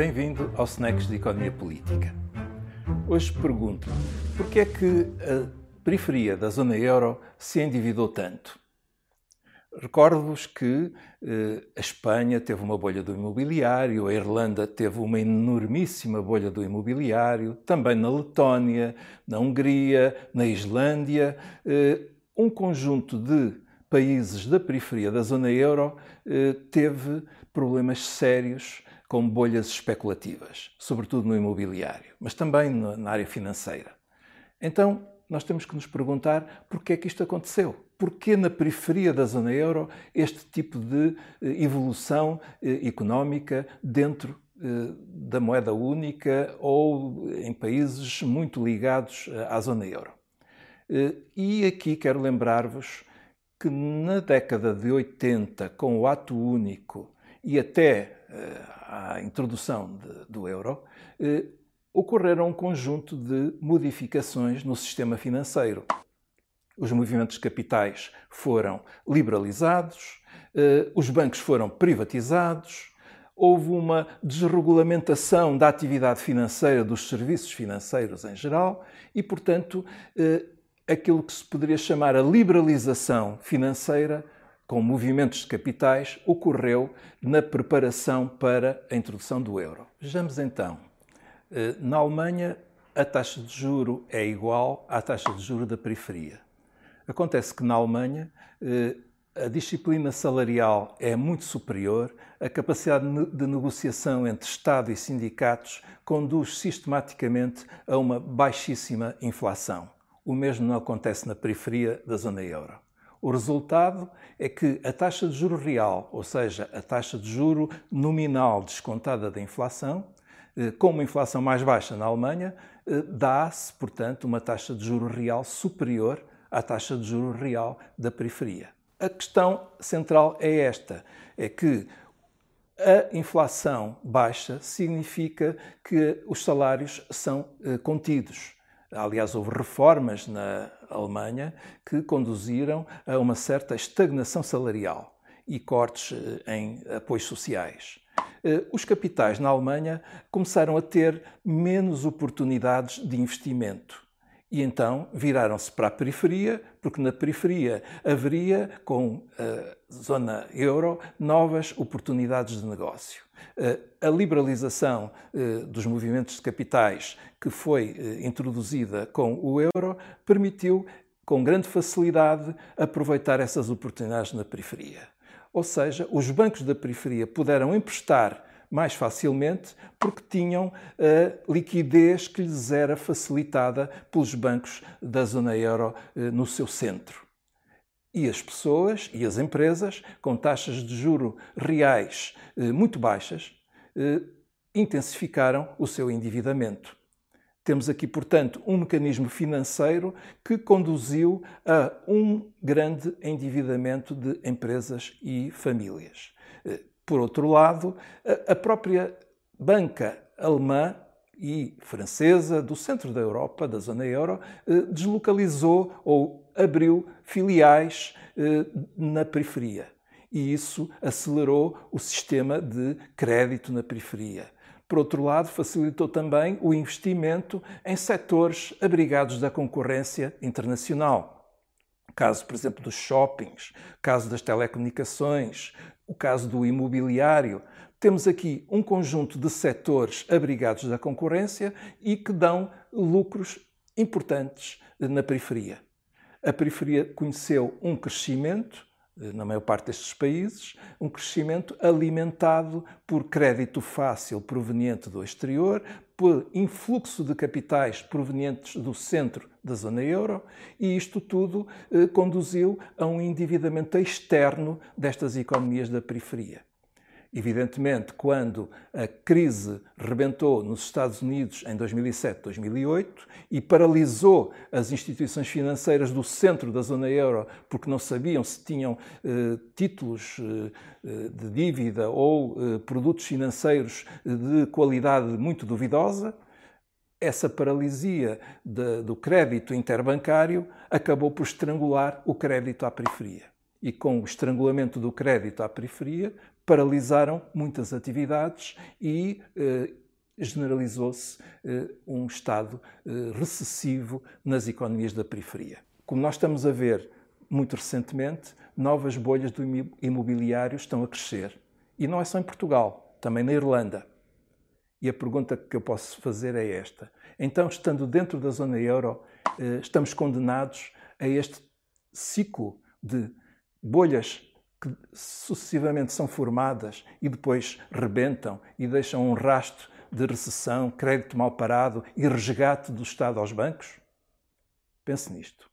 Bem-vindo ao Snacks de Economia Política. Hoje pergunto porquê é que a periferia da zona euro se endividou tanto? Recordo-vos que eh, a Espanha teve uma bolha do imobiliário, a Irlanda teve uma enormíssima bolha do imobiliário, também na Letónia, na Hungria, na Islândia, eh, um conjunto de países da periferia da zona euro eh, teve problemas sérios com bolhas especulativas, sobretudo no imobiliário, mas também na área financeira. Então, nós temos que nos perguntar porquê é que isto aconteceu. Porquê na periferia da zona euro este tipo de eh, evolução eh, económica dentro eh, da moeda única ou em países muito ligados à zona euro? E aqui quero lembrar-vos que na década de 80, com o ato único e até à introdução de, do euro, ocorreram um conjunto de modificações no sistema financeiro. Os movimentos capitais foram liberalizados, eh, os bancos foram privatizados, houve uma desregulamentação da atividade financeira, dos serviços financeiros em geral, e, portanto, eh, aquilo que se poderia chamar a liberalização financeira com movimentos de capitais ocorreu na preparação para a introdução do euro. Vejamos então eh, na Alemanha, a taxa de juro é igual à taxa de juro da periferia. Acontece que na Alemanha eh, a disciplina salarial é muito superior, a capacidade de negociação entre Estado e sindicatos conduz sistematicamente a uma baixíssima inflação. O mesmo não acontece na periferia da zona euro. O resultado é que a taxa de juro real, ou seja, a taxa de juro nominal descontada da inflação, eh, com uma inflação mais baixa na Alemanha, eh, dá-se, portanto, uma taxa de juro real superior à taxa de juro real da periferia. A questão central é esta: é que a inflação baixa significa que os salários são eh, contidos. Aliás, houve reformas na Alemanha que conduziram a uma certa estagnação salarial e cortes em apoios sociais. Eh, os capitais na Alemanha começaram a ter menos oportunidades de investimento. E então viraram-se para a periferia, porque na periferia haveria, com a zona euro, novas oportunidades de negócio. Eh, a liberalização eh, dos movimentos de capitais, que foi introduzida com o euro, permitiu, com grande facilidade, aproveitar essas oportunidades na periferia. Ou seja, os bancos da periferia puderam emprestar mais facilmente porque tinham a liquidez que lhes era facilitada pelos bancos da zona euro eh, no seu centro. E as pessoas e as empresas, com taxas de juro reais eh, muito baixas, eh, intensificaram o seu endividamento. Temos aqui, portanto, um mecanismo financeiro que conduziu a um grande endividamento de empresas e famílias. Por outro lado, a própria banca alemã e francesa do centro da Europa, da zona euro, eh, deslocalizou ou abriu filiais eh, na periferia. E isso acelerou o sistema de crédito na periferia por outro lado, facilitou também o investimento em setores abrigados da concorrência internacional. Caso, por exemplo, dos shoppings, caso das telecomunicações, o caso do imobiliário. Temos aqui um conjunto de setores abrigados da concorrência e que dão lucros importantes na periferia. A periferia conheceu um crescimento na maior parte destes países, um crescimento alimentado por crédito fácil proveniente do exterior, por influxo de capitais provenientes do centro da zona euro, e isto tudo eh, conduziu a um endividamento externo destas economias da periferia. Evidentemente, quando a crise rebentou nos Estados Unidos em 2007, 2008 e paralisou as instituições financeiras do centro da zona euro porque não sabiam se tinham eh, títulos eh, de dívida ou eh, produtos financeiros de qualidade muito duvidosa, essa paralisia de, do crédito interbancário acabou por estrangular o crédito à periferia. E com o estrangulamento do crédito à periferia, paralisaram muitas atividades e eh, generalizou-se eh, um estado eh, recessivo nas economias da periferia. Como nós estamos a ver muito recentemente, novas bolhas do imobiliário estão a crescer. E não é só em Portugal, também na Irlanda. E a pergunta que eu posso fazer é esta: então, estando dentro da zona euro, estamos condenados a este ciclo de bolhas que sucessivamente são formadas e depois rebentam e deixam um rastro de recessão, crédito mal parado e resgate do Estado aos bancos? Pense nisto.